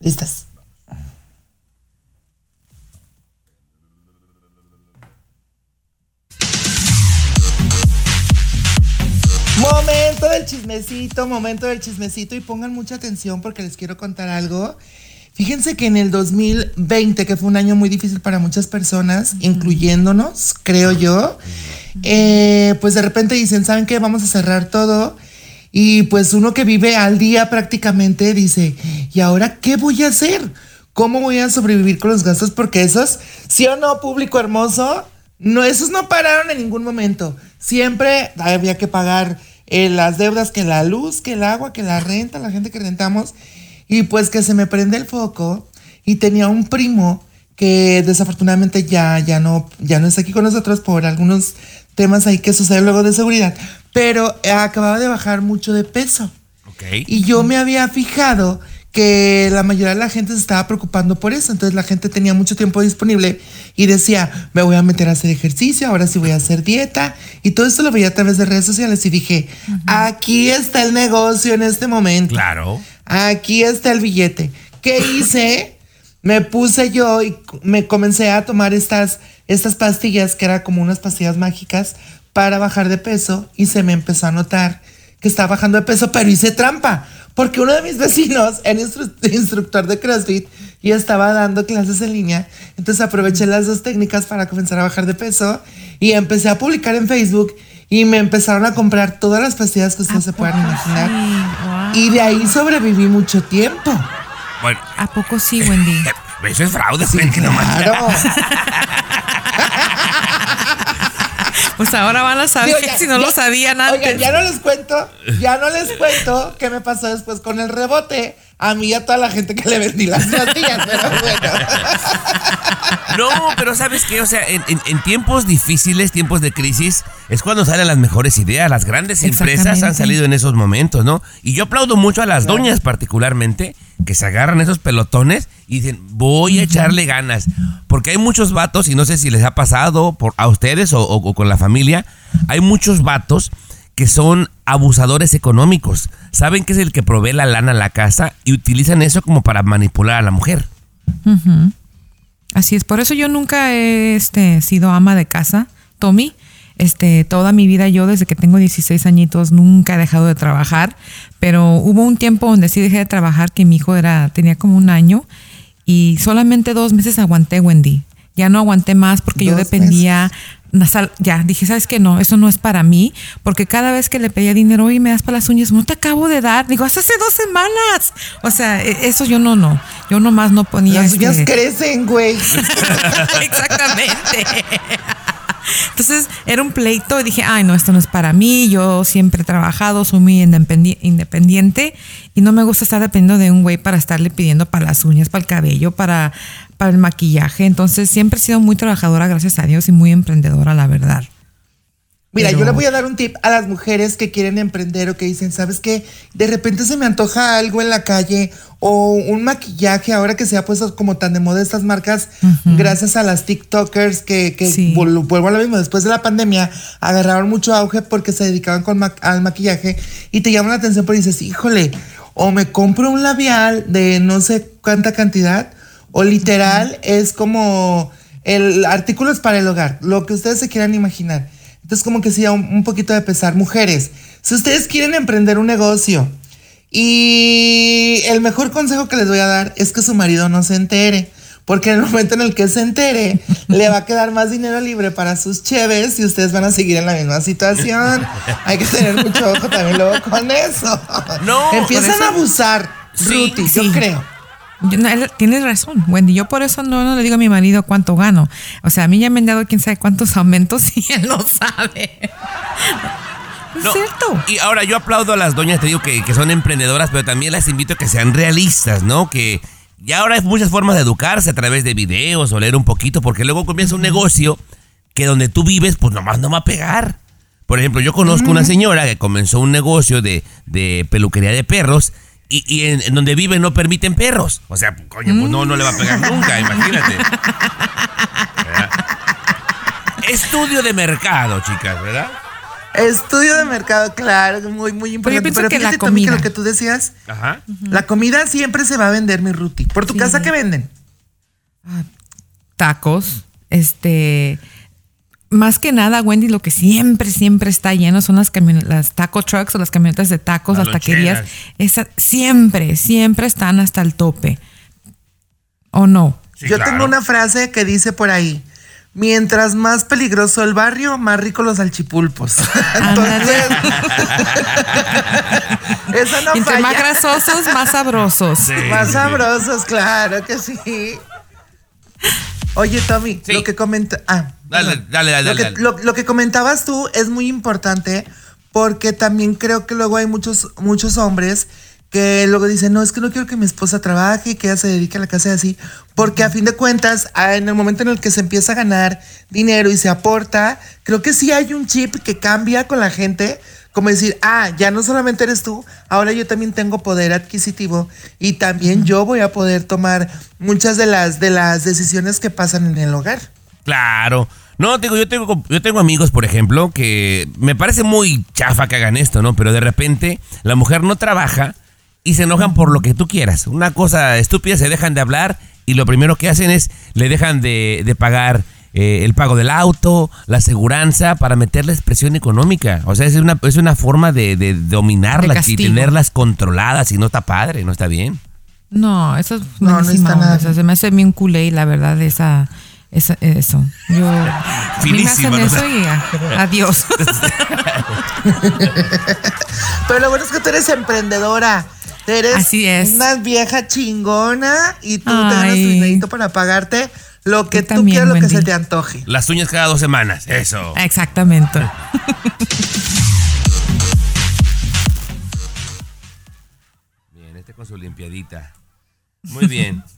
Listas. Momento del chismecito, momento del chismecito y pongan mucha atención porque les quiero contar algo. Fíjense que en el 2020, que fue un año muy difícil para muchas personas, incluyéndonos, creo yo, eh, pues de repente dicen, ¿saben qué? Vamos a cerrar todo. Y pues uno que vive al día prácticamente dice, ¿y ahora qué voy a hacer? ¿Cómo voy a sobrevivir con los gastos? Porque esos, sí o no, público hermoso, no, esos no pararon en ningún momento. Siempre había que pagar eh, las deudas, que la luz, que el agua, que la renta, la gente que rentamos. Y pues que se me prende el foco y tenía un primo que desafortunadamente ya, ya, no, ya no está aquí con nosotros por algunos temas ahí que suceden luego de seguridad, pero acababa de bajar mucho de peso. Y yo me había fijado que la mayoría de la gente se estaba preocupando por eso. Entonces la gente tenía mucho tiempo disponible y decía, me voy a meter a hacer ejercicio, ahora sí voy a hacer dieta. Y todo eso lo veía a través de redes sociales y dije, aquí está el negocio en este momento. Claro. Aquí está el billete. ¿Qué hice? Me puse yo y me comencé a tomar estas, estas pastillas que eran como unas pastillas mágicas para bajar de peso y se me empezó a notar que estaba bajando de peso, pero hice trampa porque uno de mis vecinos era instructor de CrossFit y estaba dando clases en línea. Entonces aproveché las dos técnicas para comenzar a bajar de peso y empecé a publicar en Facebook y me empezaron a comprar todas las pastillas que ustedes se puedan imaginar. Y de ahí sobreviví mucho tiempo. ¿A poco sí, Wendy? Eso es fraude, sí, claro. Pues ahora van a saber si no lo sabían antes. Oigan, ya no les cuento, ya no les cuento qué me pasó después con el rebote. A mí y a toda la gente que le vendí las pastillas, pero bueno. No, pero ¿sabes qué? O sea, en, tiempos difíciles, tiempos de crisis, es cuando salen las mejores ideas. Las grandes empresas han salido en esos momentos, ¿no? Y yo aplaudo mucho a las doñas particularmente, que se agarran esos pelotones y dicen, voy a echarle ganas. Porque hay muchos vatos, y no sé si les ha pasado por, a ustedes o con la familia, hay muchos vatos que son abusadores económicos. Saben que es el que provee la lana a la casa y utilizan eso como para manipular a la mujer. Así es, por eso yo nunca he este, sido ama de casa, Tommy. Este, toda mi vida yo desde que tengo 16 añitos nunca he dejado de trabajar, pero hubo un tiempo donde sí dejé de trabajar que mi hijo era tenía como un año y solamente dos meses aguanté Wendy. Ya no aguanté más porque yo dependía ya dije, ¿sabes qué? No, eso no es para mí, porque cada vez que le pedía dinero, y me das para las uñas, no te acabo de dar. Digo, hace dos semanas. O sea, e, eso yo no, no. Yo nomás no ponía. Las uñas este crecen, güey. Exactamente. Entonces era un pleito y dije, ay, no, esto no es para mí. Yo siempre he trabajado, soy muy independiente y no me gusta estar dependiendo de un güey para estarle pidiendo para las uñas, para el cabello, para, para el maquillaje. Entonces siempre he sido muy trabajadora, gracias a Dios, y muy emprendedora, la verdad. Mira, yo le voy a dar un tip a las mujeres que quieren emprender o que dicen, ¿sabes qué? De repente se me antoja algo en la calle o un maquillaje ahora que se ha puesto como tan de moda estas marcas, gracias a las TikTokers que, que vuelvo a lo mismo, después de la pandemia agarraron mucho auge porque se dedicaban con al maquillaje y te llaman la atención porque dices, híjole, o me compro un labial de no sé cuánta cantidad o literal es como el artículo es para el hogar, lo que ustedes se quieran imaginar. Entonces como que sí, un, un poquito de pesar. Mujeres, si ustedes quieren emprender un negocio y el mejor consejo que les voy a dar es que su marido no se entere. Porque en el momento en el que se entere, le va a quedar más dinero libre para sus cheves y ustedes van a seguir en la misma situación. Hay que tener mucho ojo también luego con eso. No, empiezan a abusar, sí, yo creo tienes razón, Wendy. Yo por eso no, le digo a mi marido cuánto gano. O sea, a mí ya me han dado quién sabe cuántos aumentos y él no sabe. es cierto. Y ahora yo aplaudo a las doñas, te digo que, que, son emprendedoras, pero también las invito a que sean realistas, ¿no? Que ya ahora hay muchas formas de educarse a través de videos o leer un poquito, porque luego comienza un negocio que donde tú vives, pues nomás no va a pegar. Por ejemplo, yo conozco una señora que comenzó un negocio de, de peluquería de perros y, en, donde vive no permiten perros. O sea, coño, pues no, no le va a pegar nunca, imagínate. Estudio de mercado, chicas, ¿verdad? Estudio de mercado, claro, muy, muy importante. pienso Pero que la fíjate, Tommy, que comida. lo que tú decías, Ajá. la comida siempre se va a vender, mi Ruti. ¿Por tu Sí. casa qué venden? tacos, este, más que nada, Wendy, lo que siempre, siempre está lleno son las, las taco trucks o las camionetas de tacos, Las las taquerías. Esa, siempre, siempre están hasta el tope. ¿O no? Sí, Yo claro. tengo una frase que dice por ahí. Mientras más peligroso el barrio, más rico los salchipulpos. Entonces, eso no Entre más grasosos, más sabrosos. Sí, Más sí. sabrosos, claro que sí. Oye, Tommy, Sí. lo que comenta. Ah, Dale, dale, dale, Lo que, dale. lo- lo que comentabas tú es muy importante porque también creo que luego hay muchos, muchos hombres que luego dicen, no, es que no quiero que mi esposa trabaje y que ella se dedique a la casa y así, porque a fin de cuentas, en el momento en el que se empieza a ganar dinero y se aporta, creo que sí hay un chip que cambia con la gente, como decir, ah, ya no solamente eres tú, ahora yo también tengo poder adquisitivo y también yo voy a poder tomar muchas de las, de las decisiones que pasan en el hogar. Claro. No, digo, yo tengo, yo tengo amigos, por ejemplo, que me parece muy chafa que hagan esto, ¿no? Pero de repente la mujer no trabaja y se enojan por lo que tú quieras. Una cosa estúpida, se dejan de hablar y lo primero que hacen es le dejan de, de pagar eh, el pago del auto, la aseguranza, para meterles presión económica. O sea, es una, es una forma de, de dominarlas y tenerlas controladas y no está padre, no está bien. No, eso es No, no está nada O sea, se me hace bien culé, la verdad, esa, esa- eso. Yo, a mí me Finísima, hacen ¿no? eso y a- adiós. Pero lo bueno es que tú eres emprendedora. Eres Así es. una vieja chingona y tú te ganas tu dinerito para pagarte lo que Tú tú también, quieras, lo que Wendy. se te antoje. Las uñas cada dos semanas, eso. Exactamente. Bien, este con su limpiadita. Muy bien.